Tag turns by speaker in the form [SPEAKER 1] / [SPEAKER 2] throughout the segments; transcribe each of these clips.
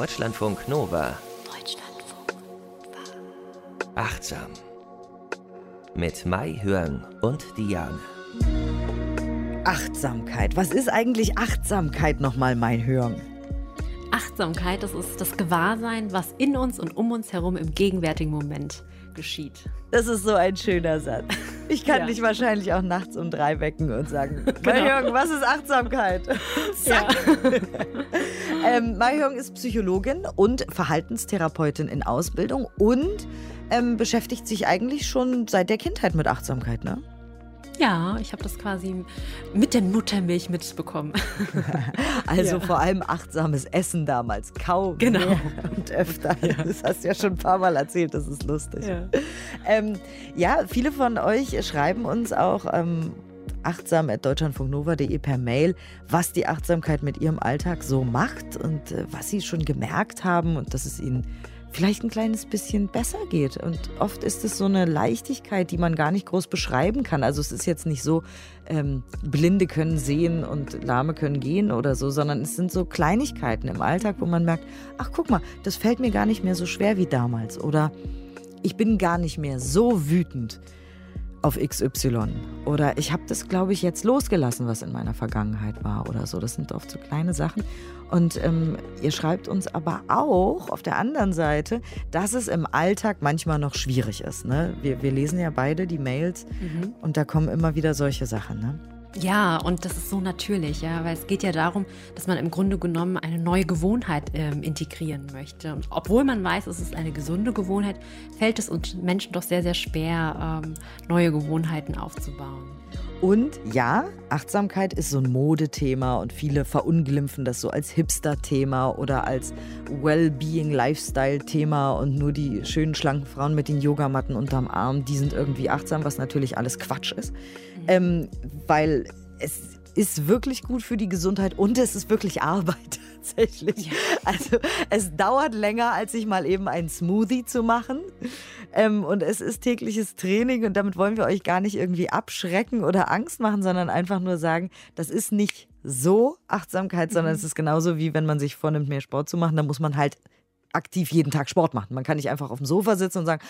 [SPEAKER 1] Deutschlandfunk Nova.
[SPEAKER 2] Deutschlandfunk Nova.
[SPEAKER 1] Achtsam. Mit Mai Hörn und Diane.
[SPEAKER 3] Achtsamkeit. Was ist eigentlich Achtsamkeit nochmal, Mai Hörn?
[SPEAKER 2] Achtsamkeit, das ist das Gewahrsein, was in uns und um uns herum im gegenwärtigen Moment geschieht.
[SPEAKER 3] Das ist so ein schöner Satz. Ich kann
[SPEAKER 2] Ja.
[SPEAKER 3] dich wahrscheinlich auch nachts um drei wecken und sagen,
[SPEAKER 2] Genau.
[SPEAKER 3] Mahjong, was ist Achtsamkeit?
[SPEAKER 2] Ja.
[SPEAKER 3] ähm, Mahjong ist Psychologin und Verhaltenstherapeutin in Ausbildung und ähm, beschäftigt sich eigentlich schon seit der Kindheit mit Achtsamkeit, ne?
[SPEAKER 2] ja, ich habe das quasi mit der Muttermilch mitbekommen.
[SPEAKER 3] Also
[SPEAKER 2] Ja.
[SPEAKER 3] vor allem achtsames Essen damals. Kaum
[SPEAKER 2] Genau.
[SPEAKER 3] mehr und öfter. Das hast du ja schon ein paar Mal erzählt, das ist lustig.
[SPEAKER 2] Ja.
[SPEAKER 3] Ähm, ja, viele von euch schreiben uns auch ähm, achtsam.deutschlandfunknova.de per Mail, was die Achtsamkeit mit ihrem Alltag so macht und äh, was sie schon gemerkt haben und dass es ihnen vielleicht ein kleines bisschen besser geht. Und oft ist es so eine Leichtigkeit, die man gar nicht groß beschreiben kann. Also es ist jetzt nicht so, ähm, Blinde können sehen und Lahme können gehen oder so, sondern es sind so Kleinigkeiten im Alltag, wo man merkt, ach guck mal, das fällt mir gar nicht mehr so schwer wie damals. Oder ich bin gar nicht mehr so wütend auf XY. Oder ich habe das, glaube ich, jetzt losgelassen, was in meiner Vergangenheit war oder so. Das sind oft so kleine Sachen. Und ähm, ihr schreibt uns aber auch auf der anderen Seite, dass es im Alltag manchmal noch schwierig ist. Ne? Wir, wir lesen ja beide die Mails und da kommen immer wieder solche Sachen. Ne?
[SPEAKER 2] Ja, und das ist so natürlich, ja, weil es geht ja darum, dass man im Grunde genommen eine neue Gewohnheit ähm, integrieren möchte. Und obwohl man weiß, es ist eine gesunde Gewohnheit, fällt es uns Menschen doch sehr, sehr schwer, ähm, neue Gewohnheiten aufzubauen.
[SPEAKER 3] Und ja, Achtsamkeit ist so ein Modethema und viele verunglimpfen das so als Hipster-Thema oder als Well-Being-Lifestyle-Thema und nur die schönen, schlanken Frauen mit den Yogamatten unterm Arm, die sind irgendwie achtsam, was natürlich alles Quatsch ist. Ähm, weil es ist wirklich gut für die Gesundheit und es ist wirklich Arbeit tatsächlich. Also es dauert länger, als sich mal eben einen Smoothie zu machen. Ähm, und es ist tägliches Training und damit wollen wir euch gar nicht irgendwie abschrecken oder Angst machen, sondern einfach nur sagen, das ist nicht so Achtsamkeit, sondern es ist genauso wie wenn man sich vornimmt, mehr Sport zu machen, dann muss man halt aktiv jeden Tag Sport machen. Man kann nicht einfach auf dem Sofa sitzen und sagen,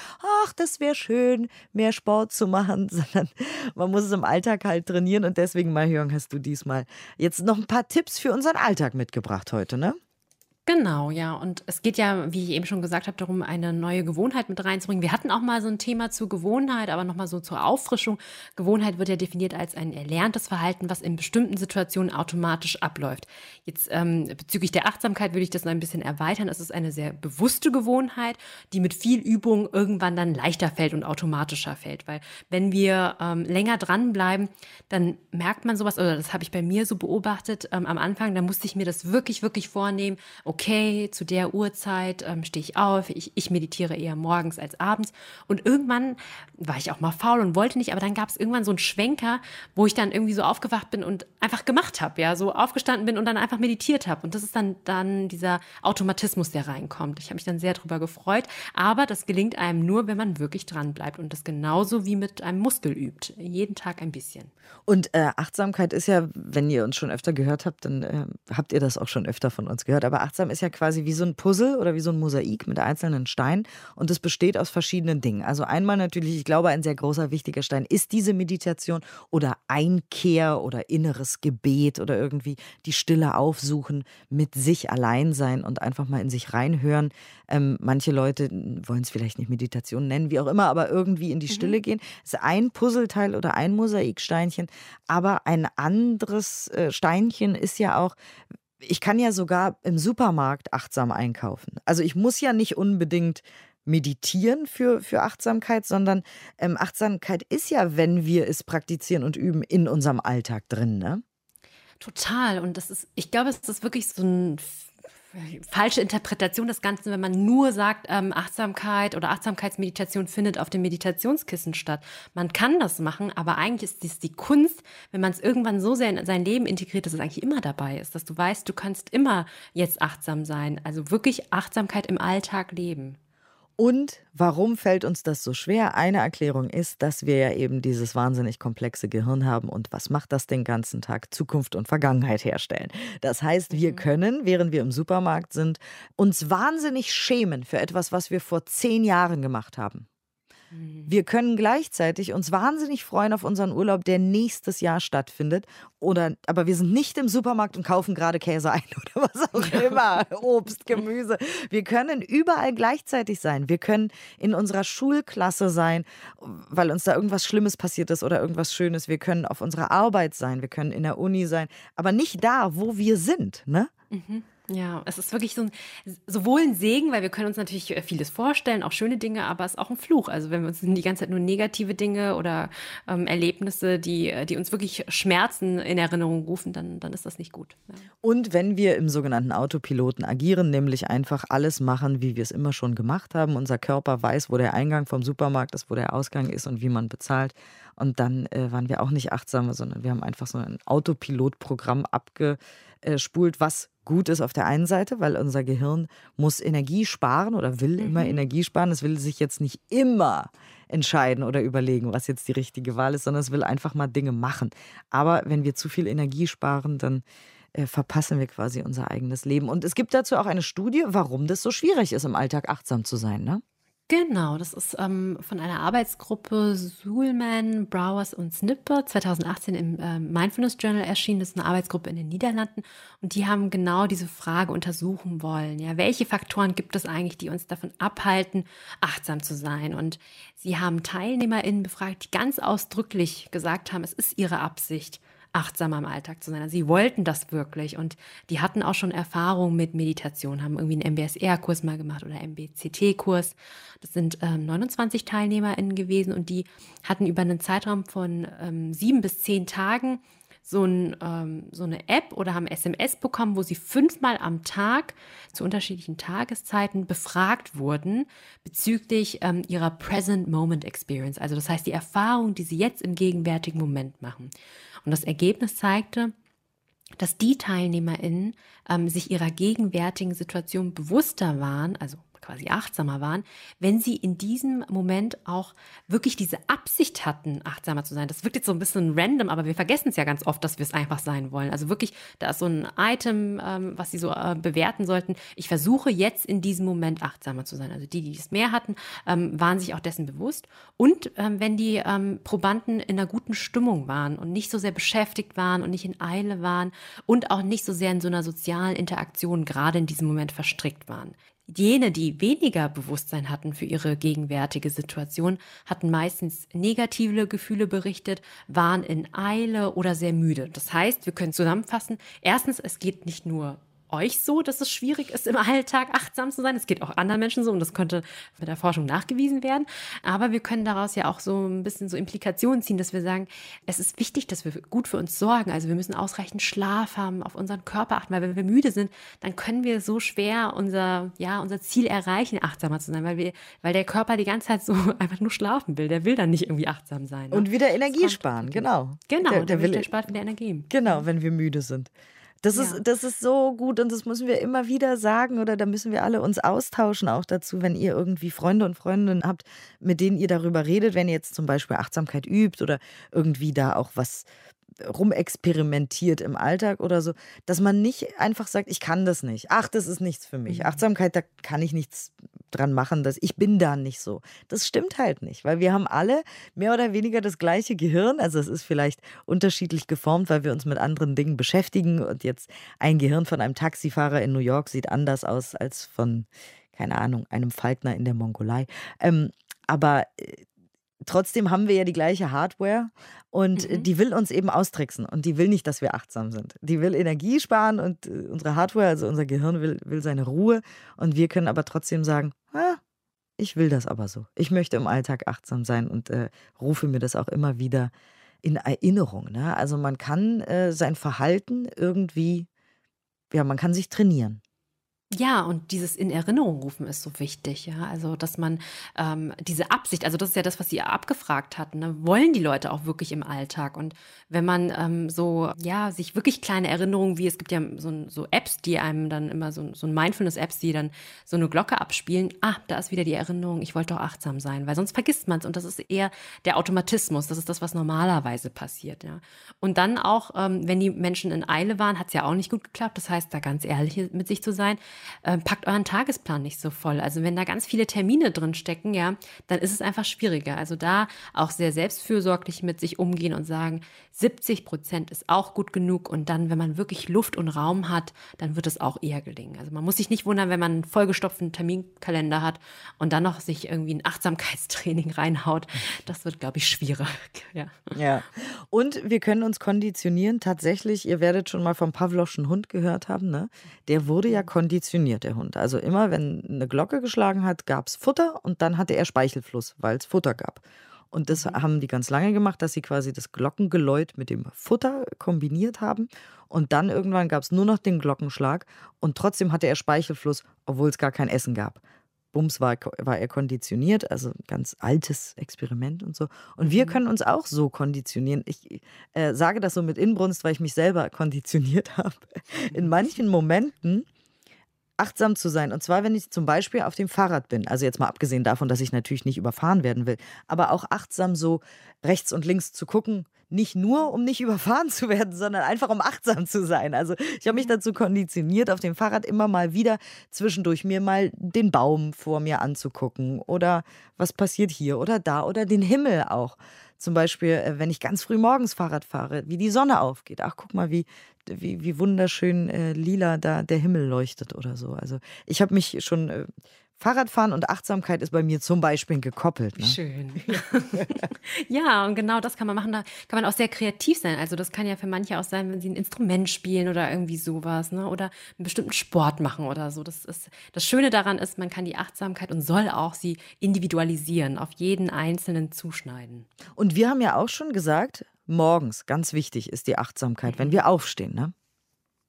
[SPEAKER 3] ach, das wäre schön, mehr Sport zu machen, sondern man muss es im Alltag halt trainieren und deswegen, Mahjong, hast du diesmal jetzt noch ein paar Tipps für unseren Alltag mitgebracht heute, ne?
[SPEAKER 2] Genau, ja. Und es geht ja, wie ich eben schon gesagt habe, darum, eine neue Gewohnheit mit reinzubringen. Wir hatten auch mal so ein Thema zur Gewohnheit, aber nochmal so zur Auffrischung. Gewohnheit wird ja definiert als ein erlerntes Verhalten, was in bestimmten Situationen automatisch abläuft. Jetzt ähm, bezüglich der Achtsamkeit würde ich das noch ein bisschen erweitern. Es ist eine sehr bewusste Gewohnheit, die mit viel Übung irgendwann dann leichter fällt und automatischer fällt. Weil wenn wir ähm, länger dranbleiben, dann merkt man sowas, oder das habe ich bei mir so beobachtet ähm, am Anfang, da musste ich mir das wirklich, wirklich vornehmen. Okay, zu der Uhrzeit ähm, stehe ich auf, ich, ich meditiere eher morgens als abends. Und irgendwann war ich auch mal faul und wollte nicht, aber dann gab es irgendwann so einen Schwenker, wo ich dann irgendwie so aufgewacht bin und einfach gemacht habe, ja, so aufgestanden bin und dann einfach meditiert habe. Und das ist dann, dann dieser Automatismus, der reinkommt. Ich habe mich dann sehr drüber gefreut, aber das gelingt einem nur, wenn man wirklich dran bleibt und das genauso wie mit einem Muskel übt. Jeden Tag ein bisschen.
[SPEAKER 3] Und äh, Achtsamkeit ist ja, wenn ihr uns schon öfter gehört habt, dann äh, habt ihr das auch schon öfter von uns gehört. Aber achtsam ist ja quasi wie so ein Puzzle oder wie so ein Mosaik mit einzelnen Steinen. Und es besteht aus verschiedenen Dingen. Also einmal natürlich, ich glaube, ein sehr großer, wichtiger Stein ist diese Meditation oder Einkehr oder inneres Gebet oder irgendwie die Stille aufsuchen, mit sich allein sein und einfach mal in sich reinhören. Ähm, manche Leute wollen es vielleicht nicht Meditation nennen, wie auch immer, aber irgendwie in die Stille gehen. Das ist ein Puzzleteil oder ein Mosaiksteinchen. Aber ein anderes äh, Steinchen ist ja auch, ich kann ja sogar im Supermarkt achtsam einkaufen. Also ich muss ja nicht unbedingt meditieren für, für Achtsamkeit, sondern ähm, Achtsamkeit ist ja, wenn wir es praktizieren und üben, in unserem Alltag drin, ne?
[SPEAKER 2] Total. Und das ist, ich glaube, es ist wirklich so ein falsche Interpretation des Ganzen, wenn man nur sagt, ähm, Achtsamkeit oder Achtsamkeitsmeditation findet auf dem Meditationskissen statt. Man kann das machen, aber eigentlich ist dies die Kunst, wenn man es irgendwann so sehr in sein Leben integriert, dass es eigentlich immer dabei ist, dass du weißt, du kannst immer jetzt achtsam sein. Also wirklich Achtsamkeit im Alltag leben.
[SPEAKER 3] Und warum fällt uns das so schwer? Eine Erklärung ist, dass wir ja eben dieses wahnsinnig komplexe Gehirn haben. Und was macht das den ganzen Tag? Zukunft und Vergangenheit herstellen. Das heißt, wir mhm. können, während wir im Supermarkt sind, uns wahnsinnig schämen für etwas, was wir vor zehn Jahren gemacht haben. Mhm. Wir können gleichzeitig uns wahnsinnig freuen auf unseren Urlaub, der nächstes Jahr stattfindet. Oder, aber wir sind nicht im Supermarkt und kaufen gerade Käse ein oder was auch immer. Obst, Gemüse. Wir können überall gleichzeitig sein. Wir können in unserer Schulklasse sein, weil uns da irgendwas Schlimmes passiert ist oder irgendwas Schönes. Wir können auf unserer Arbeit sein. Wir können in der Uni sein. Aber nicht da, wo wir sind. Ne?
[SPEAKER 2] Mhm. Ja, es ist wirklich so ein, sowohl ein Segen, weil wir können uns natürlich äh, vieles vorstellen, auch schöne Dinge, aber es ist auch ein Fluch. Also wenn wir uns die ganze Zeit nur negative Dinge oder ähm, Erlebnisse, die, äh, die uns wirklich Schmerzen in Erinnerung rufen, dann, dann ist das nicht gut. Ja.
[SPEAKER 3] Und wenn wir im sogenannten Autopiloten agieren, nämlich einfach alles machen, wie wir es immer schon gemacht haben, unser Körper weiß, wo der Eingang vom Supermarkt ist, wo der Ausgang ist und wie man bezahlt. Und dann äh, waren wir auch nicht achtsam, sondern wir haben einfach so ein Autopilotprogramm abgespult, was gut ist auf der einen Seite, weil unser Gehirn muss Energie sparen oder will mhm. immer Energie sparen. Es will sich jetzt nicht immer entscheiden oder überlegen, was jetzt die richtige Wahl ist, sondern es will einfach mal Dinge machen. Aber wenn wir zu viel Energie sparen, dann äh, verpassen wir quasi unser eigenes Leben. Und es gibt dazu auch eine Studie, warum das so schwierig ist, im Alltag achtsam zu sein. Ne?
[SPEAKER 2] Genau, das ist ähm, von einer Arbeitsgruppe Suhlman, Browers und Snipper 2018 im äh, Mindfulness Journal erschienen. Das ist eine Arbeitsgruppe in den Niederlanden und die haben genau diese Frage untersuchen wollen. Ja, welche Faktoren gibt es eigentlich, die uns davon abhalten, achtsam zu sein? Und sie haben TeilnehmerInnen befragt, die ganz ausdrücklich gesagt haben, es ist ihre Absicht, achtsamer im Alltag zu sein. Also sie wollten das wirklich und die hatten auch schon Erfahrung mit Meditation, haben irgendwie einen MBSR-Kurs mal gemacht oder MBCT-Kurs. Das sind ähm, 29 TeilnehmerInnen gewesen und die hatten über einen Zeitraum von ähm, sieben bis zehn Tagen so, ein, ähm, so eine App oder haben SMS bekommen, wo sie fünfmal am Tag zu unterschiedlichen Tageszeiten befragt wurden bezüglich ähm, ihrer Present Moment Experience. Also das heißt die Erfahrung, die sie jetzt im gegenwärtigen Moment machen. Und das Ergebnis zeigte, dass die TeilnehmerInnen ähm, sich ihrer gegenwärtigen Situation bewusster waren, also quasi achtsamer waren, wenn sie in diesem Moment auch wirklich diese Absicht hatten, achtsamer zu sein. Das wirkt jetzt so ein bisschen random, aber wir vergessen es ja ganz oft, dass wir es einfach sein wollen. Also wirklich, da ist so ein Item, ähm, was sie so äh, bewerten sollten. Ich versuche jetzt in diesem Moment achtsamer zu sein. Also die, die es mehr hatten, ähm, waren sich auch dessen bewusst. Und ähm, wenn die ähm, Probanden in einer guten Stimmung waren und nicht so sehr beschäftigt waren und nicht in Eile waren und auch nicht so sehr in so einer sozialen Interaktion gerade in diesem Moment verstrickt waren. Jene, die weniger Bewusstsein hatten für ihre gegenwärtige Situation, hatten meistens negative Gefühle berichtet, waren in Eile oder sehr müde. Das heißt, wir können zusammenfassen, erstens, es geht nicht nur euch so, dass es schwierig ist, im Alltag achtsam zu sein. Es geht auch anderen Menschen so und das könnte mit der Forschung nachgewiesen werden. Aber wir können daraus ja auch so ein bisschen so Implikationen ziehen, dass wir sagen, es ist wichtig, dass wir gut für uns sorgen. Also wir müssen ausreichend Schlaf haben, auf unseren Körper achten, weil wenn wir müde sind, dann können wir so schwer unser, ja, unser Ziel erreichen, achtsamer zu sein, weil wir, weil der Körper die ganze Zeit so einfach nur schlafen will. Der will dann nicht irgendwie achtsam sein.
[SPEAKER 3] Ne? Und wieder Energie sparen, genau.
[SPEAKER 2] Genau,
[SPEAKER 3] der,
[SPEAKER 2] der, will, der spart wieder Energie.
[SPEAKER 3] Genau, wenn wir müde sind. Das, ja. ist, das ist so gut und das müssen wir immer wieder sagen oder da müssen wir alle uns austauschen auch dazu, wenn ihr irgendwie Freunde und Freundinnen habt, mit denen ihr darüber redet, wenn ihr jetzt zum Beispiel Achtsamkeit übt oder irgendwie da auch was rumexperimentiert im Alltag oder so, dass man nicht einfach sagt, ich kann das nicht. Ach, das ist nichts für mich. Mhm. Achtsamkeit, da kann ich nichts dran machen, dass ich bin da nicht so. Das stimmt halt nicht, weil wir haben alle mehr oder weniger das gleiche Gehirn. Also es ist vielleicht unterschiedlich geformt, weil wir uns mit anderen Dingen beschäftigen und jetzt ein Gehirn von einem Taxifahrer in New York sieht anders aus als von keine Ahnung, einem Falkner in der Mongolei. Ähm, aber äh, trotzdem haben wir ja die gleiche Hardware und mhm. die will uns eben austricksen und die will nicht, dass wir achtsam sind. Die will Energie sparen und äh, unsere Hardware, also unser Gehirn will, will seine Ruhe und wir können aber trotzdem sagen, ah, ich will das aber so. Ich möchte im Alltag achtsam sein und äh, rufe mir das auch immer wieder in Erinnerung. Ne? Also man kann äh, sein Verhalten irgendwie, ja, man kann sich trainieren.
[SPEAKER 2] Ja, und dieses in Erinnerung rufen ist so wichtig, ja. Also, dass man ähm, diese Absicht, also das ist ja das, was Sie abgefragt hatten, ne? wollen die Leute auch wirklich im Alltag? Und wenn man ähm, so, ja, sich wirklich kleine Erinnerungen, wie es gibt ja so, so Apps, die einem dann immer so, so ein Mindfulness-Apps, die dann so eine Glocke abspielen, ah, da ist wieder die Erinnerung, ich wollte doch achtsam sein, weil sonst vergisst man es. Und das ist eher der Automatismus, das ist das, was normalerweise passiert, ja. Und dann auch, ähm, wenn die Menschen in Eile waren, hat es ja auch nicht gut geklappt. Das heißt, da ganz ehrlich mit sich zu sein äh, packt euren Tagesplan nicht so voll. Also wenn da ganz viele Termine drin stecken, ja, dann ist es einfach schwieriger. Also da auch sehr selbstfürsorglich mit sich umgehen und sagen, 70 Prozent ist auch gut genug. Und dann, wenn man wirklich Luft und Raum hat, dann wird es auch eher gelingen. Also man muss sich nicht wundern, wenn man einen vollgestopften Terminkalender hat und dann noch sich irgendwie ein Achtsamkeitstraining reinhaut. Das wird, glaube ich, schwierig. Ja.
[SPEAKER 3] ja. Und wir können uns konditionieren. Tatsächlich, ihr werdet schon mal vom Pavloschen Hund gehört haben, ne? Der wurde ja konditioniert, der Hund. Also immer, wenn eine Glocke geschlagen hat, gab es Futter und dann hatte er Speichelfluss, weil es Futter gab. Und das mhm. haben die ganz lange gemacht, dass sie quasi das Glockengeläut mit dem Futter kombiniert haben. Und dann irgendwann gab es nur noch den Glockenschlag und trotzdem hatte er Speichelfluss, obwohl es gar kein Essen gab. Bums war, war er konditioniert, also ganz altes Experiment und so. Und wir mhm. können uns auch so konditionieren. Ich äh, sage das so mit Inbrunst, weil ich mich selber konditioniert habe. In manchen Momenten achtsam zu sein. Und zwar, wenn ich zum Beispiel auf dem Fahrrad bin. Also jetzt mal abgesehen davon, dass ich natürlich nicht überfahren werden will, aber auch achtsam so rechts und links zu gucken. Nicht nur, um nicht überfahren zu werden, sondern einfach, um achtsam zu sein. Also ich habe mich dazu konditioniert, auf dem Fahrrad immer mal wieder zwischendurch mir mal den Baum vor mir anzugucken oder was passiert hier oder da oder den Himmel auch. Zum Beispiel, äh, wenn ich ganz früh morgens Fahrrad fahre, wie die Sonne aufgeht. Ach, guck mal, wie, wie, wie wunderschön äh, lila da der Himmel leuchtet oder so. Also ich habe mich schon äh, Fahrradfahren und Achtsamkeit ist bei mir zum Beispiel gekoppelt. Ne?
[SPEAKER 2] Schön. ja, und genau das kann man machen. Da kann man auch sehr kreativ sein. Also das kann ja für manche auch sein, wenn sie ein Instrument spielen oder irgendwie sowas, ne? Oder einen bestimmten Sport machen oder so. Das ist das Schöne daran ist, man kann die Achtsamkeit und soll auch sie individualisieren, auf jeden einzelnen zuschneiden.
[SPEAKER 3] Und wir haben ja auch schon gesagt, morgens ganz wichtig ist die Achtsamkeit, wenn wir aufstehen, ne?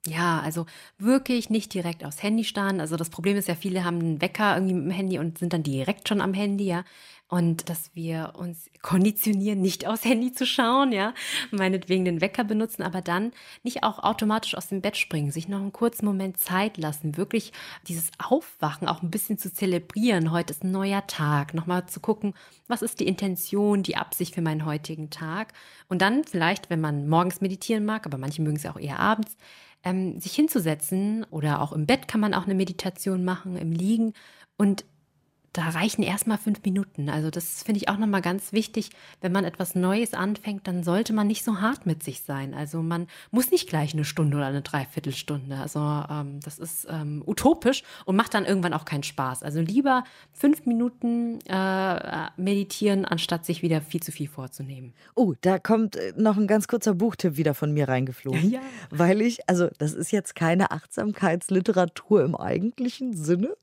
[SPEAKER 2] Ja, also wirklich nicht direkt aufs Handy starren. Also das Problem ist ja, viele haben einen Wecker irgendwie mit dem Handy und sind dann direkt schon am Handy, ja. Und dass wir uns konditionieren, nicht aufs Handy zu schauen, ja, meinetwegen den Wecker benutzen, aber dann nicht auch automatisch aus dem Bett springen, sich noch einen kurzen Moment Zeit lassen, wirklich dieses Aufwachen auch ein bisschen zu zelebrieren. Heute ist ein neuer Tag, nochmal zu gucken, was ist die Intention, die Absicht für meinen heutigen Tag. Und dann vielleicht, wenn man morgens meditieren mag, aber manche mögen es auch eher abends, ähm, sich hinzusetzen oder auch im Bett kann man auch eine Meditation machen, im Liegen. Und da reichen erstmal fünf Minuten. Also das finde ich auch nochmal ganz wichtig. Wenn man etwas Neues anfängt, dann sollte man nicht so hart mit sich sein. Also man muss nicht gleich eine Stunde oder eine Dreiviertelstunde. Also ähm, das ist ähm, utopisch und macht dann irgendwann auch keinen Spaß. Also lieber fünf Minuten äh, meditieren, anstatt sich wieder viel zu viel vorzunehmen.
[SPEAKER 3] Oh, da kommt äh, noch ein ganz kurzer Buchtipp wieder von mir reingeflogen. Ja. Weil ich, also das ist jetzt keine Achtsamkeitsliteratur im eigentlichen Sinne.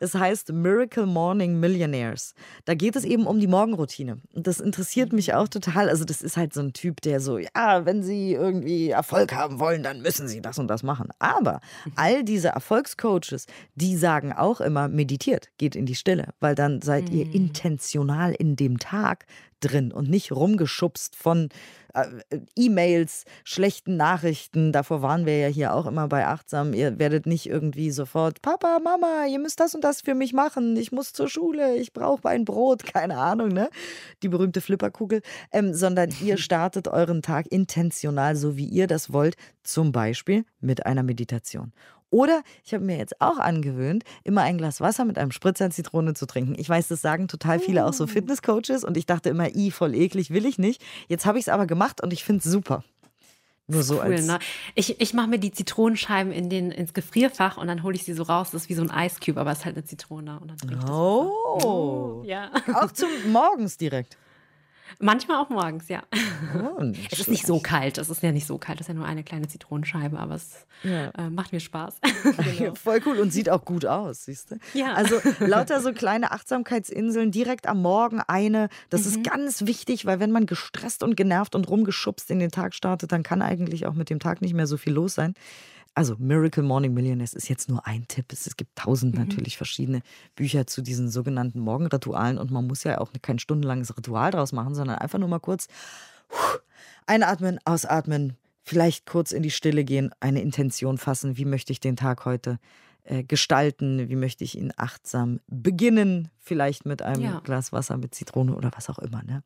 [SPEAKER 3] Es heißt Miracle Morning Morning Millionaires. Da geht es eben um die Morgenroutine. Und das interessiert mich auch total. Also, das ist halt so ein Typ, der so, ja, wenn Sie irgendwie Erfolg haben wollen, dann müssen Sie das und das machen. Aber all diese Erfolgscoaches, die sagen auch immer, meditiert, geht in die Stille, weil dann seid ihr mhm. intentional in dem Tag drin und nicht rumgeschubst von äh, E-Mails, schlechten Nachrichten. Davor waren wir ja hier auch immer bei Achtsam. Ihr werdet nicht irgendwie sofort, Papa, Mama, ihr müsst das und das für mich machen. Ich muss zur Schule, ich brauche ein Brot, keine Ahnung, ne? Die berühmte Flipperkugel. Ähm, sondern ihr startet euren Tag intentional, so wie ihr das wollt, zum Beispiel mit einer Meditation. Oder ich habe mir jetzt auch angewöhnt, immer ein Glas Wasser mit einem Spritzer Zitrone zu trinken. Ich weiß, das sagen total viele auch so mm. Fitnesscoaches und ich dachte immer, i, voll eklig, will ich nicht. Jetzt habe ich es aber gemacht und ich finde es super.
[SPEAKER 2] Nur so cool, als ne? Ich, ich mache mir die Zitronenscheiben in den, ins Gefrierfach und dann hole ich sie so raus. Das ist wie so ein Eiscube, aber es ist halt eine Zitrone. Und dann
[SPEAKER 3] oh. oh, ja. Auch zum Morgens direkt.
[SPEAKER 2] Manchmal auch morgens, ja. Oh, es ist nicht so kalt. Es ist ja nicht so kalt. Es ist ja nur eine kleine Zitronenscheibe, aber es ja. äh, macht mir Spaß.
[SPEAKER 3] genau. Voll cool und sieht auch gut aus, siehst du? Ja. Also lauter so kleine Achtsamkeitsinseln direkt am Morgen eine. Das mhm. ist ganz wichtig, weil wenn man gestresst und genervt und rumgeschubst in den Tag startet, dann kann eigentlich auch mit dem Tag nicht mehr so viel los sein. Also Miracle Morning Millionaires ist jetzt nur ein Tipp. Es, gibt tausend mhm. natürlich verschiedene Bücher zu diesen sogenannten Morgenritualen und man muss ja auch kein stundenlanges Ritual draus machen, sondern einfach nur mal kurz einatmen, ausatmen, vielleicht kurz in die Stille gehen, eine Intention fassen, wie möchte ich den Tag heute gestalten, wie möchte ich ihn achtsam beginnen, vielleicht mit einem ja. Glas Wasser mit Zitrone oder was auch immer. Ne?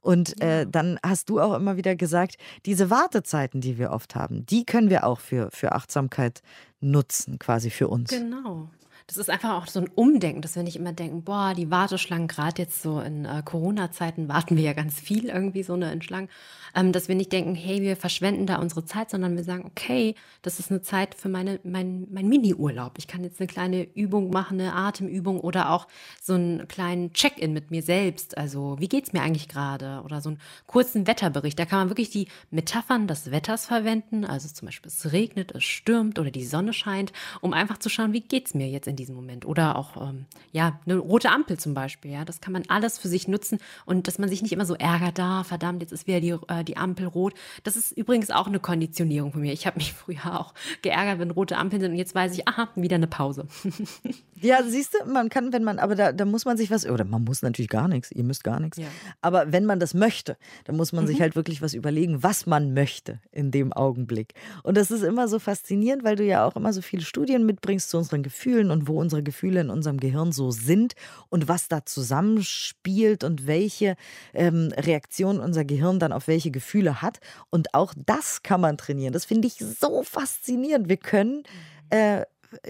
[SPEAKER 3] Und äh, ja. äh, dann hast du auch immer wieder gesagt, diese Wartezeiten, die wir oft haben, die können wir auch für, für Achtsamkeit nutzen, quasi für uns.
[SPEAKER 2] Genau das ist einfach auch so ein Umdenken, dass wir nicht immer denken, boah, die Warteschlangen, gerade jetzt so in äh, Corona-Zeiten warten wir ja ganz viel irgendwie so eine in ähm, dass wir nicht denken, hey, wir verschwenden da unsere Zeit, sondern wir sagen, okay, das ist eine Zeit für meine, mein, mein Mini-Urlaub. Ich kann jetzt eine kleine Übung machen, eine Atemübung oder auch so einen kleinen Check-in mit mir selbst. Also, wie geht es mir eigentlich gerade? Oder so einen kurzen Wetterbericht. Da kann man wirklich die Metaphern des Wetters verwenden. Also zum Beispiel, es regnet, es stürmt oder die Sonne scheint, um einfach zu schauen, wie geht es mir jetzt in diesem Moment. Oder auch, ähm, ja, eine rote Ampel zum Beispiel. Ja, das kann man alles für sich nutzen und dass man sich nicht immer so ärgert, da, verdammt, jetzt ist wieder die, äh, die Ampel rot. Das ist übrigens auch eine Konditionierung von mir. Ich habe mich früher auch geärgert, wenn rote Ampeln sind und jetzt weiß ich, aha, wieder eine Pause.
[SPEAKER 3] ja, siehst du, man kann, wenn man, aber da, da muss man sich was, oder man muss natürlich gar nichts, ihr müsst gar nichts. Ja. Aber wenn man das möchte, dann muss man mhm. sich halt wirklich was überlegen, was man möchte in dem Augenblick. Und das ist immer so faszinierend, weil du ja auch immer so viele Studien mitbringst zu unseren Gefühlen und wo unsere Gefühle in unserem Gehirn so sind und was da zusammenspielt und welche ähm, Reaktionen unser Gehirn dann auf welche Gefühle hat. Und auch das kann man trainieren. Das finde ich so faszinierend. Wir können äh,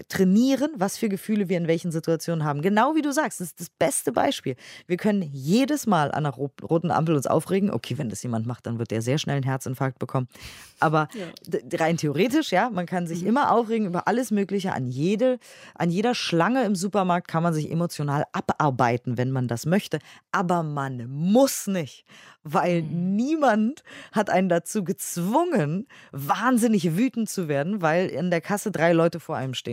[SPEAKER 3] trainieren, was für Gefühle wir in welchen Situationen haben. Genau wie du sagst, das ist das beste Beispiel. Wir können jedes Mal an einer roten Ampel uns aufregen. Okay, wenn das jemand macht, dann wird der sehr schnell einen Herzinfarkt bekommen. Aber ja. rein theoretisch, ja, man kann sich mhm. immer aufregen über alles Mögliche. An, jede, an jeder Schlange im Supermarkt kann man sich emotional abarbeiten, wenn man das möchte. Aber man muss nicht weil mhm. niemand hat einen dazu gezwungen, wahnsinnig wütend zu werden, weil in der Kasse drei Leute vor einem stehen.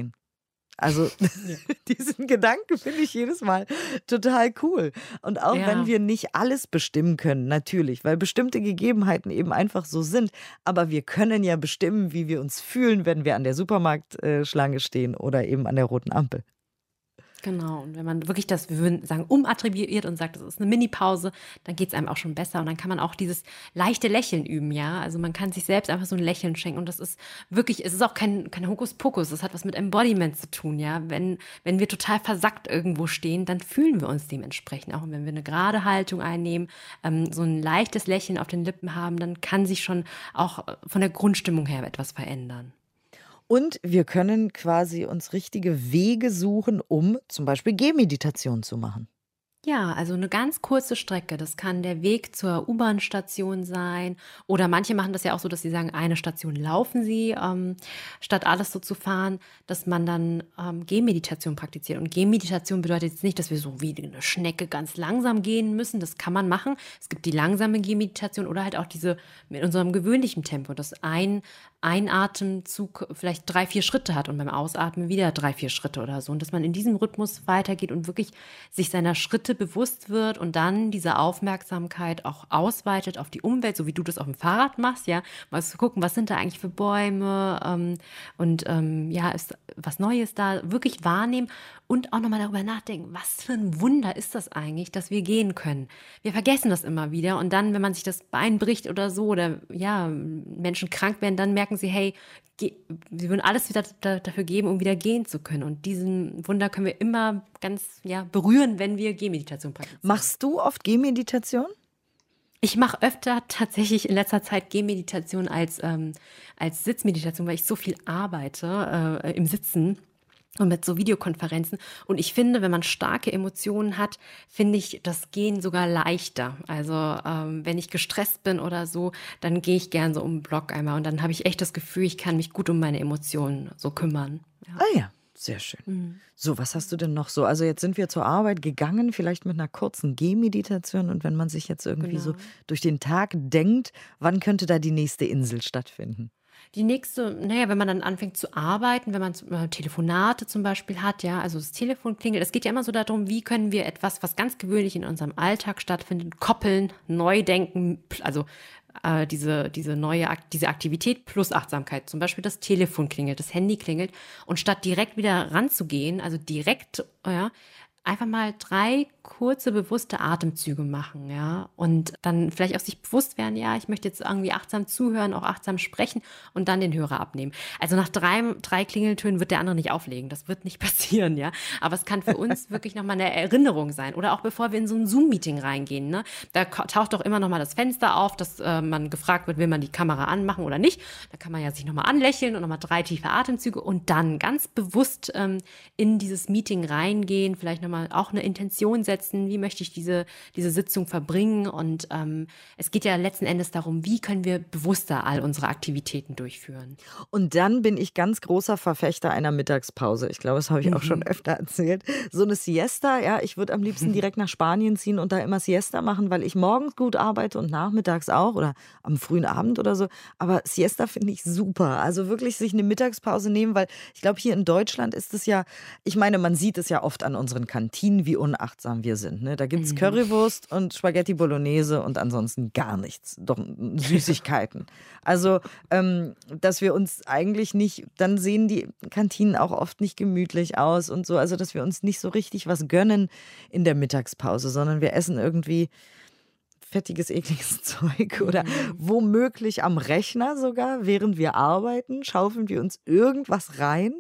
[SPEAKER 3] Also diesen Gedanken finde ich jedes Mal total cool. Und auch ja. wenn wir nicht alles bestimmen können, natürlich, weil bestimmte Gegebenheiten eben einfach so sind, aber wir können ja bestimmen, wie wir uns fühlen, wenn wir an der Supermarktschlange stehen oder eben an der roten Ampel.
[SPEAKER 2] Genau, und wenn man wirklich das, wir würden sagen, umattribuiert und sagt, das ist eine Mini-Pause, dann geht es einem auch schon besser und dann kann man auch dieses leichte Lächeln üben, ja. Also man kann sich selbst einfach so ein Lächeln schenken und das ist wirklich, es ist auch kein, kein Hokuspokus, das hat was mit Embodiment zu tun, ja. Wenn, wenn wir total versackt irgendwo stehen, dann fühlen wir uns dementsprechend auch. Und wenn wir eine gerade Haltung einnehmen, ähm, so ein leichtes Lächeln auf den Lippen haben, dann kann sich schon auch von der Grundstimmung her etwas verändern.
[SPEAKER 3] Und wir können quasi uns richtige Wege suchen, um zum Beispiel Gehmeditation zu machen.
[SPEAKER 2] Ja, also eine ganz kurze Strecke. Das kann der Weg zur U-Bahn-Station sein. Oder manche machen das ja auch so, dass sie sagen, eine Station laufen sie, ähm, statt alles so zu fahren, dass man dann ähm, Gehmeditation praktiziert. Und Gehmeditation bedeutet jetzt nicht, dass wir so wie eine Schnecke ganz langsam gehen müssen. Das kann man machen. Es gibt die langsame Gehmeditation oder halt auch diese mit unserem gewöhnlichen Tempo, dass ein Einatemzug vielleicht drei, vier Schritte hat und beim Ausatmen wieder drei, vier Schritte oder so. Und dass man in diesem Rhythmus weitergeht und wirklich sich seiner Schritte bewusst wird und dann diese Aufmerksamkeit auch ausweitet auf die Umwelt, so wie du das auf dem Fahrrad machst, ja. Mal zu gucken, was sind da eigentlich für Bäume ähm, und ähm, ja, ist was Neues da, wirklich wahrnehmen und auch nochmal darüber nachdenken, was für ein Wunder ist das eigentlich, dass wir gehen können. Wir vergessen das immer wieder und dann, wenn man sich das Bein bricht oder so oder ja, Menschen krank werden, dann merken sie, hey, sie würden alles wieder dafür geben, um wieder gehen zu können. Und diesen Wunder können wir immer ganz ja, berühren, wenn wir Gehmeditation praktizieren.
[SPEAKER 3] Machst du oft Gehmeditation?
[SPEAKER 2] Ich mache öfter tatsächlich in letzter Zeit Gehmeditation als, ähm, als Sitzmeditation, weil ich so viel arbeite äh, im Sitzen und mit so Videokonferenzen. Und ich finde, wenn man starke Emotionen hat, finde ich das Gehen sogar leichter. Also ähm, wenn ich gestresst bin oder so, dann gehe ich gern so um den Block einmal und dann habe ich echt das Gefühl, ich kann mich gut um meine Emotionen so kümmern.
[SPEAKER 3] Ja. Ah ja. Sehr schön. Mhm. So, was hast du denn noch so? Also jetzt sind wir zur Arbeit gegangen, vielleicht mit einer kurzen Gehmeditation und wenn man sich jetzt irgendwie genau. so durch den Tag denkt, wann könnte da die nächste Insel stattfinden?
[SPEAKER 2] Die nächste, naja, wenn man dann anfängt zu arbeiten, wenn man äh, Telefonate zum Beispiel hat, ja, also das Telefon klingelt, es geht ja immer so darum, wie können wir etwas, was ganz gewöhnlich in unserem Alltag stattfindet, koppeln, neu denken, also äh, diese, diese neue diese Aktivität plus Achtsamkeit. Zum Beispiel das Telefon klingelt, das Handy klingelt und statt direkt wieder ranzugehen, also direkt, ja, einfach mal drei kurze, bewusste Atemzüge machen, ja. Und dann vielleicht auch sich bewusst werden, ja, ich möchte jetzt irgendwie achtsam zuhören, auch achtsam sprechen und dann den Hörer abnehmen. Also nach drei, drei Klingeltönen wird der andere nicht auflegen. Das wird nicht passieren, ja. Aber es kann für uns wirklich nochmal eine Erinnerung sein. Oder auch bevor wir in so ein Zoom-Meeting reingehen, ne. Da taucht doch immer nochmal das Fenster auf, dass äh, man gefragt wird, will man die Kamera anmachen oder nicht. Da kann man ja sich nochmal anlächeln und nochmal drei tiefe Atemzüge und dann ganz bewusst ähm, in dieses Meeting reingehen, vielleicht nochmal auch eine Intention setzen wie möchte ich diese, diese Sitzung verbringen. Und ähm, es geht ja letzten Endes darum, wie können wir bewusster all unsere Aktivitäten durchführen.
[SPEAKER 3] Und dann bin ich ganz großer Verfechter einer Mittagspause. Ich glaube, das habe ich mhm. auch schon öfter erzählt. So eine Siesta, ja, ich würde am liebsten direkt nach Spanien ziehen und da immer Siesta machen, weil ich morgens gut arbeite und nachmittags auch oder am frühen Abend oder so. Aber Siesta finde ich super. Also wirklich sich eine Mittagspause nehmen, weil ich glaube, hier in Deutschland ist es ja, ich meine, man sieht es ja oft an unseren Kantinen, wie unachtsam wir sind. Ne? Da gibt es mhm. Currywurst und Spaghetti Bolognese und ansonsten gar nichts. Doch Süßigkeiten. also, ähm, dass wir uns eigentlich nicht, dann sehen die Kantinen auch oft nicht gemütlich aus und so. Also, dass wir uns nicht so richtig was gönnen in der Mittagspause, sondern wir essen irgendwie fettiges, ekliges Zeug oder mhm. womöglich am Rechner sogar, während wir arbeiten, schaufeln wir uns irgendwas rein.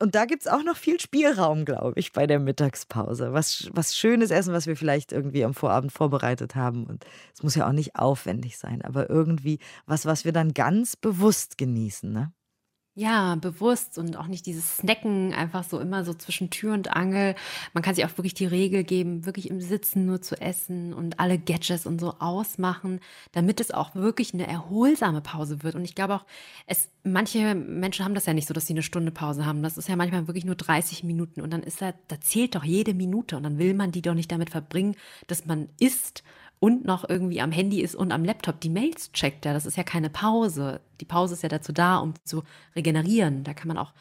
[SPEAKER 3] Und da gibt es auch noch viel Spielraum, glaube ich, bei der Mittagspause. Was, was schönes Essen, was wir vielleicht irgendwie am Vorabend vorbereitet haben. Und es muss ja auch nicht aufwendig sein, aber irgendwie was, was wir dann ganz bewusst genießen. Ne?
[SPEAKER 2] Ja, bewusst und auch nicht dieses Snacken einfach so immer so zwischen Tür und Angel. Man kann sich auch wirklich die Regel geben, wirklich im Sitzen nur zu essen und alle Gadgets und so ausmachen, damit es auch wirklich eine erholsame Pause wird. Und ich glaube auch, es, manche Menschen haben das ja nicht so, dass sie eine Stunde Pause haben. Das ist ja manchmal wirklich nur 30 Minuten und dann ist da, da zählt doch jede Minute und dann will man die doch nicht damit verbringen, dass man isst und noch irgendwie am Handy ist und am Laptop die Mails checkt, ja, das ist ja keine Pause. Die Pause ist ja dazu da, um zu regenerieren. Da kann man auch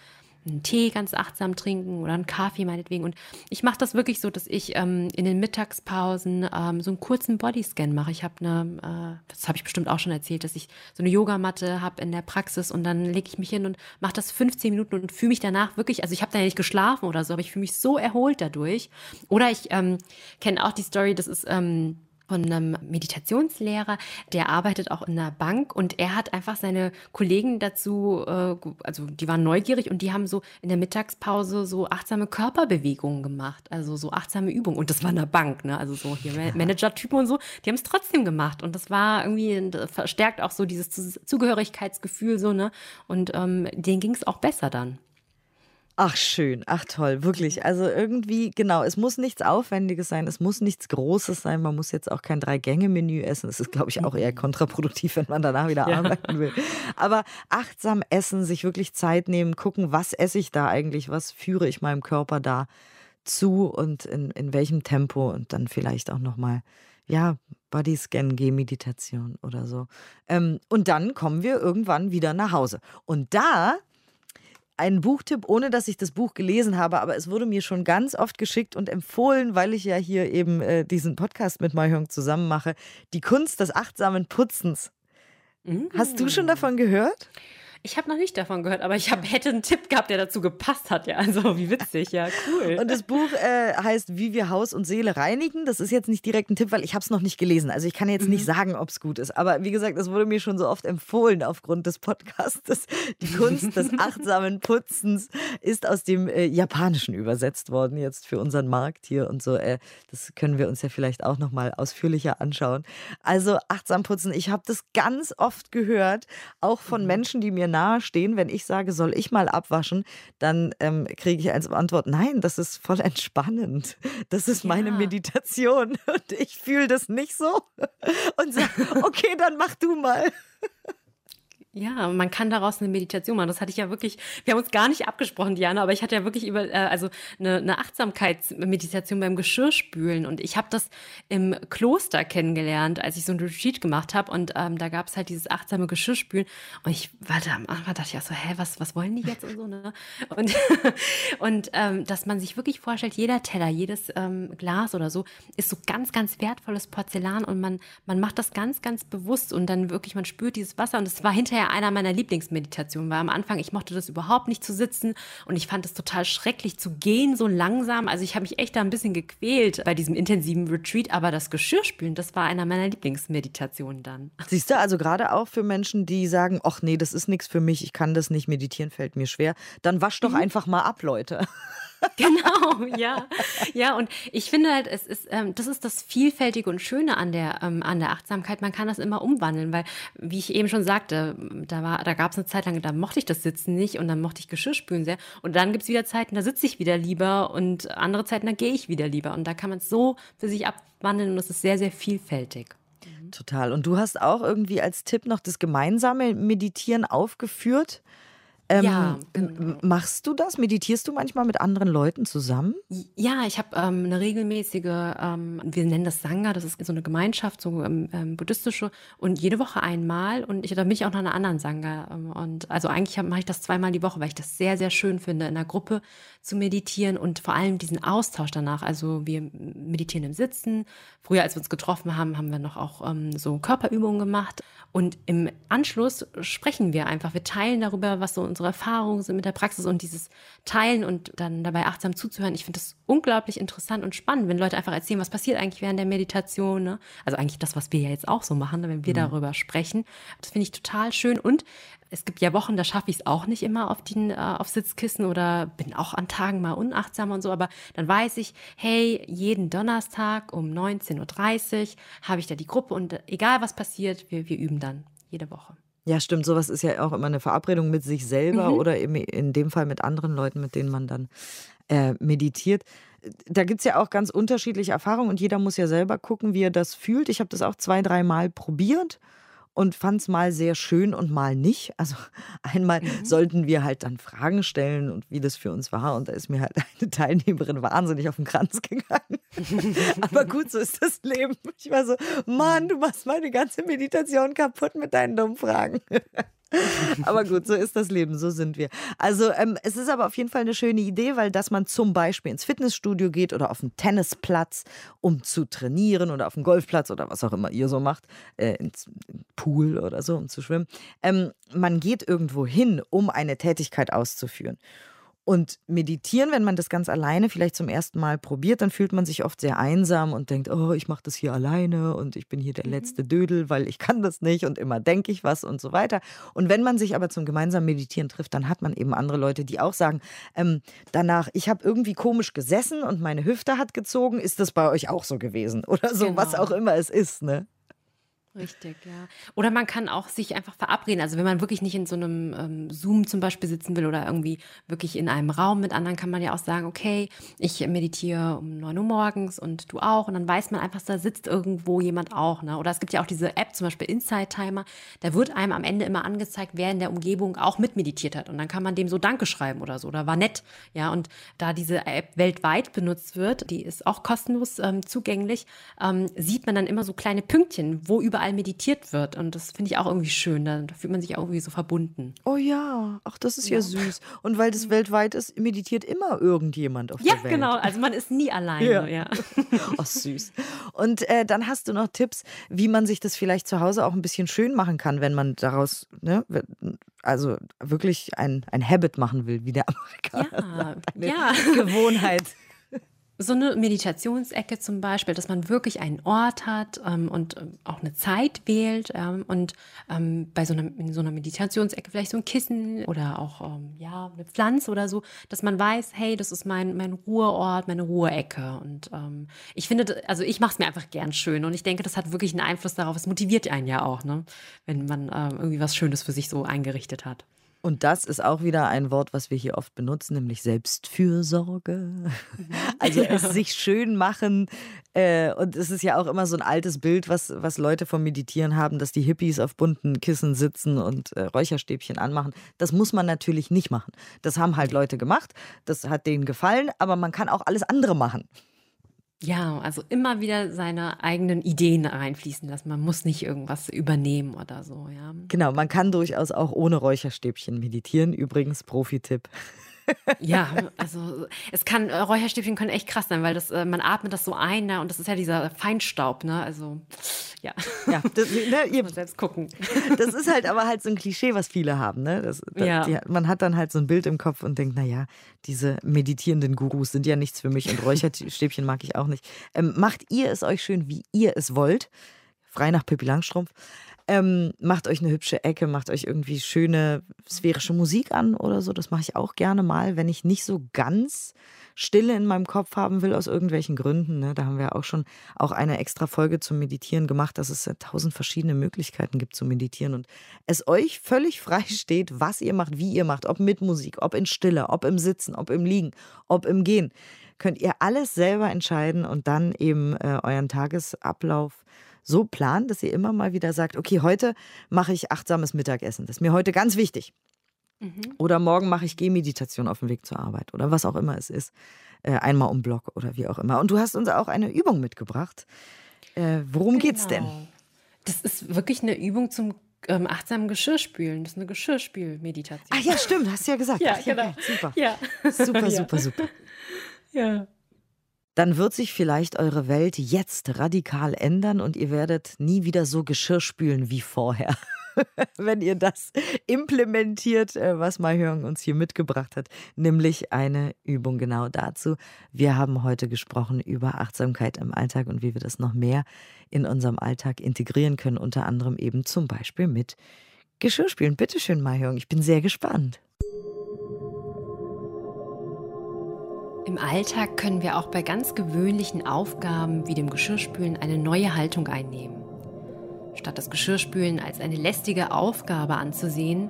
[SPEAKER 2] einen Tee ganz achtsam trinken oder einen Kaffee meinetwegen. Und ich mache das wirklich so, dass ich ähm, in den Mittagspausen ähm, so einen kurzen Bodyscan mache. Ich habe eine, äh, das habe ich bestimmt auch schon erzählt, dass ich so eine Yogamatte habe in der Praxis und dann lege ich mich hin und mache das 15 Minuten und fühle mich danach wirklich, also ich habe da ja nicht geschlafen oder so, aber ich fühle mich so erholt dadurch. Oder ich ähm, kenne auch die Story, das ist ähm, von einem Meditationslehrer, der arbeitet auch in einer Bank und er hat einfach seine Kollegen dazu, äh, also die waren neugierig und die haben so in der Mittagspause so achtsame Körperbewegungen gemacht, also so achtsame Übungen und das war in der Bank, ne? also so hier Manager-Typen und so, die haben es trotzdem gemacht und das war irgendwie verstärkt auch so dieses Zugehörigkeitsgefühl so ne und ähm, denen ging es auch besser dann.
[SPEAKER 3] Ach schön, ach toll, wirklich. Also irgendwie, genau, es muss nichts Aufwendiges sein, es muss nichts Großes sein, man muss jetzt auch kein Drei-Gänge-Menü essen. Das ist, glaube ich, auch eher kontraproduktiv, wenn man danach wieder ja. arbeiten will. Aber achtsam essen, sich wirklich Zeit nehmen, gucken, was esse ich da eigentlich, was führe ich meinem Körper da zu und in, in welchem Tempo und dann vielleicht auch nochmal, ja, Bodyscan, Gehmeditation oder so. Ähm, und dann kommen wir irgendwann wieder nach Hause. Und da ein Buchtipp, ohne dass ich das Buch gelesen habe, aber es wurde mir schon ganz oft geschickt und empfohlen, weil ich ja hier eben äh, diesen Podcast mit Mayhong zusammen mache. Die Kunst des achtsamen Putzens. Mhm. Hast du schon mm. davon gehört?
[SPEAKER 2] Ich habe noch nicht davon gehört, aber ich hab, hätte einen Tipp gehabt, der dazu gepasst hat. Ja, also wie witzig, ja, cool.
[SPEAKER 3] Und das Buch äh, heißt Wie wir Haus und Seele reinigen. Das ist jetzt nicht direkt ein Tipp, weil ich habe es noch nicht gelesen. Also ich kann jetzt mhm. nicht sagen, ob es gut ist. Aber wie gesagt, es wurde mir schon so oft empfohlen aufgrund des Podcasts. Die Kunst des achtsamen Putzens ist aus dem äh, Japanischen übersetzt worden jetzt für unseren Markt hier und so. Äh, das können wir uns ja vielleicht auch noch mal ausführlicher anschauen. Also achtsam putzen. Ich habe das ganz oft gehört, auch von mhm. Menschen, die mir mir nahe stehen, wenn ich sage, soll ich mal abwaschen, dann ähm, kriege ich als Antwort, nein, das ist voll entspannend. Das ist ja. meine Meditation und ich fühle das nicht so. Und sage, okay, dann mach du mal.
[SPEAKER 2] Ja, man kann daraus eine Meditation machen. Das hatte ich ja wirklich, wir haben uns gar nicht abgesprochen, Diana, aber ich hatte ja wirklich über, äh, also eine, eine Achtsamkeitsmeditation beim Geschirrspülen. Und ich habe das im Kloster kennengelernt, als ich so ein Retreat gemacht habe. Und ähm, da gab es halt dieses achtsame Geschirrspülen. Und ich warte, am Anfang dachte ich auch so, hä, was, was wollen die jetzt und so, ne? Und, und ähm, dass man sich wirklich vorstellt, jeder Teller, jedes ähm, Glas oder so, ist so ganz, ganz wertvolles Porzellan und man, man macht das ganz, ganz bewusst und dann wirklich, man spürt dieses Wasser. Und es war hinterher einer meiner Lieblingsmeditationen, weil am Anfang, ich mochte das überhaupt nicht zu sitzen und ich fand es total schrecklich zu gehen, so langsam. Also ich habe mich echt da ein bisschen gequält bei diesem intensiven Retreat, aber das Geschirrspülen, das war einer meiner Lieblingsmeditationen dann.
[SPEAKER 3] Siehst du, also gerade auch für Menschen, die sagen, ach nee, das ist nichts für mich, ich kann das nicht, meditieren fällt mir schwer, dann wasch doch mhm. einfach mal ab, Leute.
[SPEAKER 2] genau, ja. Ja, und ich finde halt, es ist, ähm, das ist das Vielfältige und Schöne an der, ähm, an der Achtsamkeit. Man kann das immer umwandeln, weil, wie ich eben schon sagte, da da gab es eine Zeit lang, da mochte ich das Sitzen nicht und dann mochte ich Geschirrspülen sehr. Und dann gibt es wieder Zeiten, da sitze ich wieder lieber und andere Zeiten, da gehe ich wieder lieber. Und da kann man es so für sich abwandeln und es ist sehr, sehr vielfältig.
[SPEAKER 3] Total. Und du hast auch irgendwie als Tipp noch das gemeinsame Meditieren aufgeführt. Ähm, ja, genau. Machst du das? Meditierst du manchmal mit anderen Leuten zusammen?
[SPEAKER 2] Ja, ich habe ähm, eine regelmäßige, ähm, wir nennen das Sangha, das ist so eine Gemeinschaft, so ähm, ähm, buddhistische, und jede Woche einmal. Und ich, da bin ich auch noch in einer anderen Sangha. Ähm, und also eigentlich mache ich das zweimal die Woche, weil ich das sehr, sehr schön finde, in einer Gruppe zu meditieren und vor allem diesen Austausch danach. Also wir meditieren im Sitzen. Früher, als wir uns getroffen haben, haben wir noch auch so Körperübungen gemacht. Und im Anschluss sprechen wir einfach. Wir teilen darüber, was so unsere Erfahrungen sind mit der Praxis und dieses Teilen und dann dabei achtsam zuzuhören. Ich finde das unglaublich interessant und spannend, wenn Leute einfach erzählen, was passiert eigentlich während der Meditation. Ne? Also eigentlich das, was wir ja jetzt auch so machen, wenn wir mhm. darüber sprechen. Das finde ich total schön. Und es gibt ja Wochen, da schaffe ich es auch nicht immer auf, den, äh, auf Sitzkissen oder bin auch an Tagen mal unachtsam und so, aber dann weiß ich, hey, jeden Donnerstag um 19.30 Uhr habe ich da die Gruppe und egal was passiert, wir, wir üben dann jede Woche.
[SPEAKER 3] Ja, stimmt. Sowas ist ja auch immer eine Verabredung mit sich selber mhm. oder in dem Fall mit anderen Leuten, mit denen man dann äh, meditiert. Da gibt es ja auch ganz unterschiedliche Erfahrungen und jeder muss ja selber gucken, wie er das fühlt. Ich habe das auch zwei, dreimal probiert und fand es mal sehr schön und mal nicht. Also einmal mhm. sollten wir halt dann Fragen stellen und wie das für uns war. Und da ist mir halt eine Teilnehmerin wahnsinnig auf den Kranz gegangen. Aber gut, so ist das Leben. Ich war so, Mann, du machst meine ganze Meditation kaputt mit deinen dummen Fragen. aber gut, so ist das Leben, so sind wir. Also ähm, es ist aber auf jeden Fall eine schöne Idee, weil dass man zum Beispiel ins Fitnessstudio geht oder auf einen Tennisplatz, um zu trainieren oder auf einen Golfplatz oder was auch immer ihr so macht, äh, ins Pool oder so, um zu schwimmen. Ähm, man geht irgendwo hin, um eine Tätigkeit auszuführen. Und meditieren, wenn man das ganz alleine vielleicht zum ersten Mal probiert, dann fühlt man sich oft sehr einsam und denkt, oh, ich mache das hier alleine und ich bin hier der mhm. letzte Dödel, weil ich kann das nicht und immer denke ich was und so weiter. Und wenn man sich aber zum gemeinsamen Meditieren trifft, dann hat man eben andere Leute, die auch sagen, ähm, danach, ich habe irgendwie komisch gesessen und meine Hüfte hat gezogen, ist das bei euch auch so gewesen? Oder so, genau. was auch immer es ist, ne?
[SPEAKER 2] Richtig, ja. Oder man kann auch sich einfach verabreden. Also wenn man wirklich nicht in so einem ähm, Zoom zum Beispiel sitzen will oder irgendwie wirklich in einem Raum mit anderen, kann man ja auch sagen, okay, ich meditiere um 9 Uhr morgens und du auch. Und dann weiß man einfach, da sitzt irgendwo jemand auch. Ne? Oder es gibt ja auch diese App, zum Beispiel Inside Timer. Da wird einem am Ende immer angezeigt, wer in der Umgebung auch mitmeditiert hat. Und dann kann man dem so Danke schreiben oder so. Oder war nett. Ja, und da diese App weltweit benutzt wird, die ist auch kostenlos ähm, zugänglich, ähm, sieht man dann immer so kleine Pünktchen, wo überall überall meditiert wird. Und das finde ich auch irgendwie schön. Da, fühlt man sich auch irgendwie so verbunden.
[SPEAKER 3] Oh ja, ach, das ist ja, ja süß. Und weil das weltweit ist, meditiert immer irgendjemand auf
[SPEAKER 2] ja,
[SPEAKER 3] der Welt.
[SPEAKER 2] Ja, genau. Also man ist nie alleine. Ja. ja.
[SPEAKER 3] Ach, süß. Und äh, dann hast du noch Tipps, wie man sich das vielleicht zu Hause auch ein bisschen schön machen kann, wenn man daraus, ne, also wirklich ein, ein Habit machen will, wie der Amerikaner. Ja, Eine ja. Gewohnheit
[SPEAKER 2] so eine Meditationsecke zum Beispiel, dass man wirklich einen Ort hat ähm, und ähm, auch eine Zeit wählt ähm, und ähm, bei so einer, in so einer Meditationsecke vielleicht so ein Kissen oder auch ähm, ja eine Pflanze oder so, dass man weiß, hey, das ist mein, mein Ruheort, meine Ruheecke und ich finde, also ich mache es mir einfach gern schön und ich denke, das hat wirklich einen Einfluss darauf. Es motiviert einen ja auch, ne, wenn man irgendwie was Schönes für sich so eingerichtet hat.
[SPEAKER 3] Und das ist auch wieder ein Wort, was wir hier oft benutzen, nämlich Selbstfürsorge. Also es sich schön machen. Äh, und es ist ja auch immer so ein altes Bild, was, was Leute vom Meditieren haben, dass die Hippies auf bunten Kissen sitzen und äh, Räucherstäbchen anmachen. Das muss man natürlich nicht machen. Das haben halt Leute gemacht. Das hat denen gefallen, aber man kann auch alles andere machen.
[SPEAKER 2] Ja, also immer wieder seine eigenen Ideen reinfließen lassen. Man muss nicht irgendwas übernehmen oder so, ja.
[SPEAKER 3] Genau, man kann durchaus auch ohne Räucherstäbchen meditieren. Übrigens, Profi-Tipp.
[SPEAKER 2] Ja, also es kann, äh, Räucherstäbchen können echt krass sein, weil das, äh, man atmet das so ein, ne? Und das ist ja dieser Feinstaub, ne? Also, ja.
[SPEAKER 3] Ja, das, ne,
[SPEAKER 2] ihr selbst gucken.
[SPEAKER 3] Das ist halt aber halt so ein Klischee, was viele haben, ne? Das, das,
[SPEAKER 2] ja.
[SPEAKER 3] Die, man hat dann halt so ein Bild im Kopf und denkt, naja, diese meditierenden Gurus sind ja nichts für mich und Räucherstäbchen mag ich auch nicht. Ähm, macht ihr es euch schön, wie ihr es wollt? Frei nach Pippi Langstrumpf. Ähm, macht euch eine hübsche Ecke, macht euch irgendwie schöne sphärische Musik an oder so. Das mache ich auch gerne mal, wenn ich nicht so ganz Stille in meinem Kopf haben will, aus irgendwelchen Gründen. Ne? Da haben wir auch schon auch eine extra Folge zum Meditieren gemacht, dass es tausend verschiedene Möglichkeiten gibt zu meditieren und es euch völlig frei steht, was ihr macht, wie ihr macht, ob mit Musik, ob in Stille, ob im Sitzen, ob im Liegen, ob im Gehen. Könnt ihr alles selber entscheiden und dann eben äh, euren Tagesablauf so planen, dass ihr immer mal wieder sagt, okay, heute mache ich achtsames Mittagessen. Das ist mir heute ganz wichtig. Mhm. Oder morgen mache ich Gehmeditation auf dem Weg zur Arbeit oder was auch immer es ist. Äh, einmal um Block oder wie auch immer. Und du hast uns auch eine Übung mitgebracht. Äh, worum genau. es denn?
[SPEAKER 2] Das ist wirklich eine Übung zum ähm, achtsamen Geschirrspülen. Das ist eine Geschirrspülmeditation.
[SPEAKER 3] Ah ja, stimmt, hast du ja gesagt.
[SPEAKER 2] ja, genau.
[SPEAKER 3] Okay, super.
[SPEAKER 2] Ja.
[SPEAKER 3] Super, super, super.
[SPEAKER 2] Ja
[SPEAKER 3] dann wird sich vielleicht eure Welt jetzt radikal ändern und ihr werdet nie wieder so Geschirr spülen wie vorher. Wenn ihr das implementiert, äh, was Mahjong uns hier mitgebracht hat, nämlich eine Übung genau dazu. Wir haben heute gesprochen über Achtsamkeit im Alltag und wie wir das noch mehr in unserem Alltag integrieren können, unter anderem eben zum Beispiel mit Geschirrspülen. Bitte schön, Mahjong, ich bin sehr gespannt.
[SPEAKER 2] Im Alltag können wir auch bei ganz gewöhnlichen Aufgaben wie dem Geschirrspülen eine neue Haltung einnehmen. Statt das Geschirrspülen als eine lästige Aufgabe anzusehen,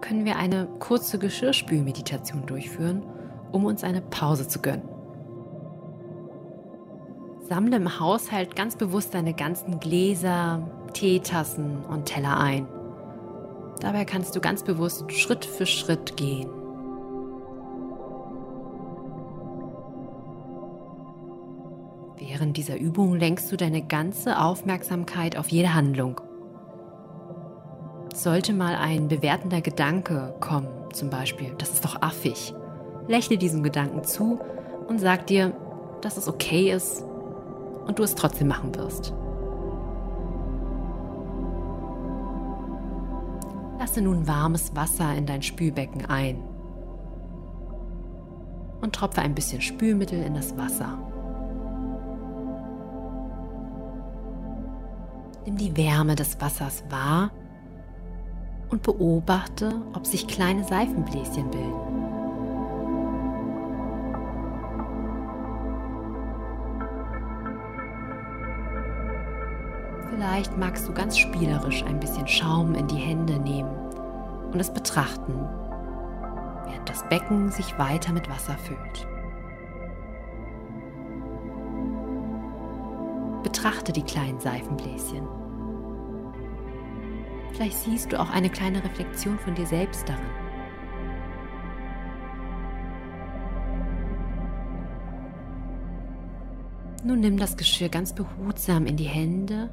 [SPEAKER 2] können wir eine kurze Geschirrspülmeditation durchführen, um uns eine Pause zu gönnen. Sammle im Haushalt ganz bewusst deine ganzen Gläser, Teetassen und Teller ein. Dabei kannst du ganz bewusst Schritt für Schritt gehen. Während dieser Übung lenkst du deine ganze Aufmerksamkeit auf jede Handlung. Sollte mal ein bewertender Gedanke kommen, zum Beispiel, das ist doch affig, lächle diesem Gedanken zu und sag dir, dass es okay ist und du es trotzdem machen wirst. Lasse nun warmes Wasser in dein Spülbecken ein und tropfe ein bisschen Spülmittel in das Wasser. Nimm die Wärme des Wassers wahr und beobachte, ob sich kleine Seifenbläschen bilden. Vielleicht magst du ganz spielerisch ein bisschen Schaum in die Hände nehmen und es betrachten, während das Becken sich weiter mit Wasser füllt. Betrachte die kleinen Seifenbläschen. Vielleicht siehst du auch eine kleine Reflexion von dir selbst darin. Nun nimm das Geschirr ganz behutsam in die Hände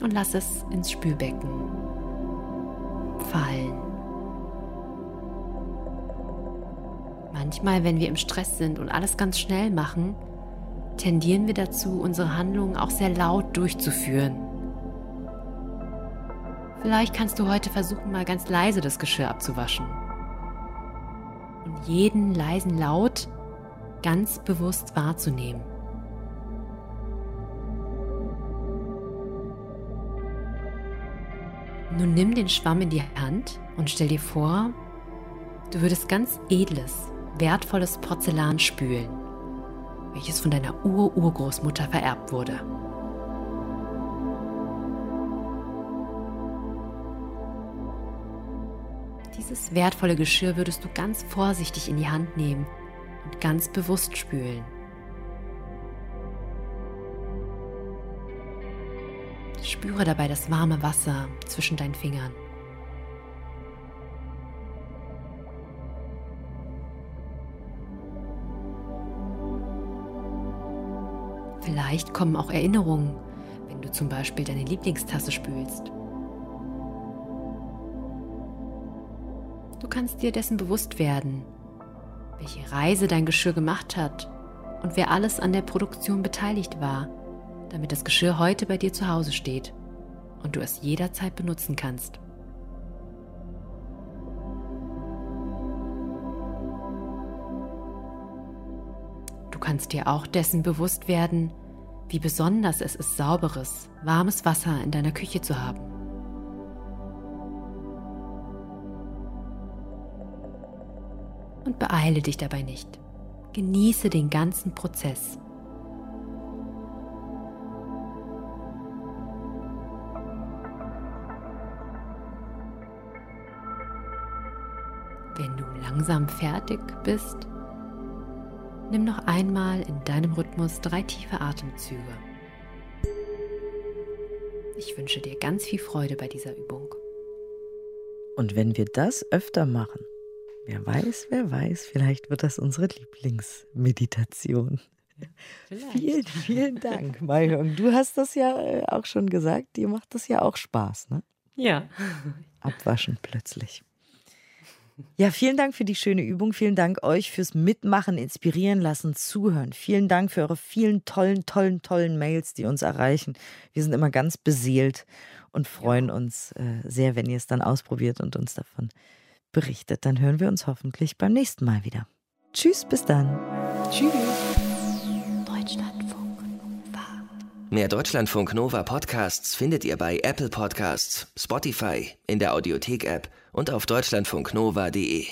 [SPEAKER 2] und lass es ins Spülbecken fallen. Manchmal, wenn wir im Stress sind und alles ganz schnell machen, tendieren wir dazu, unsere Handlungen auch sehr laut durchzuführen. Vielleicht kannst du heute versuchen, mal ganz leise das Geschirr abzuwaschen. Und jeden leisen Laut ganz bewusst wahrzunehmen. Nun nimm den Schwamm in die Hand und stell dir vor, du würdest ganz edles, wertvolles Porzellan spülen welches von deiner Ur-Urgroßmutter vererbt wurde. Dieses wertvolle Geschirr würdest du ganz vorsichtig in die Hand nehmen und ganz bewusst spülen. Spüre dabei das warme Wasser zwischen deinen Fingern. Vielleicht kommen auch Erinnerungen, wenn du zum Beispiel deine Lieblingstasse spülst. Du kannst dir dessen bewusst werden, welche Reise dein Geschirr gemacht hat und wer alles an der Produktion beteiligt war, damit das Geschirr heute bei dir zu Hause steht und du es jederzeit benutzen kannst. Du kannst dir auch dessen bewusst werden, wie besonders es ist, sauberes, warmes Wasser in deiner Küche zu haben. Und beeile dich dabei nicht. Genieße den ganzen Prozess. Wenn du langsam fertig bist, nimm noch einmal in deinem Rhythmus drei tiefe Atemzüge. Ich wünsche dir ganz viel Freude bei dieser Übung.
[SPEAKER 3] Und wenn wir das öfter machen, wer weiß, wer weiß, vielleicht wird das unsere Lieblingsmeditation. Vielleicht. Vielen, vielen Dank, Mayong. Du hast das ja äh, auch schon gesagt, dir macht das ja auch Spaß, ne?
[SPEAKER 2] Ja.
[SPEAKER 3] Abwaschen plötzlich. Ja, vielen Dank für die schöne Übung. Vielen Dank euch fürs Mitmachen, inspirieren lassen, zuhören. Vielen Dank für eure vielen tollen, tollen, tollen Mails, die uns erreichen. Wir sind immer ganz beseelt und freuen ja. uns äh, sehr, wenn ihr es dann ausprobiert und uns davon berichtet. Dann hören wir uns hoffentlich beim nächsten Mal wieder. Tschüss, bis dann.
[SPEAKER 2] Tschüss.
[SPEAKER 1] Deutschlandfunk Nova. Mehr Deutschlandfunk Nova Podcasts findet ihr bei Apple Podcasts, Spotify, in der Audiothek-App und auf deutschlandfunknova.de.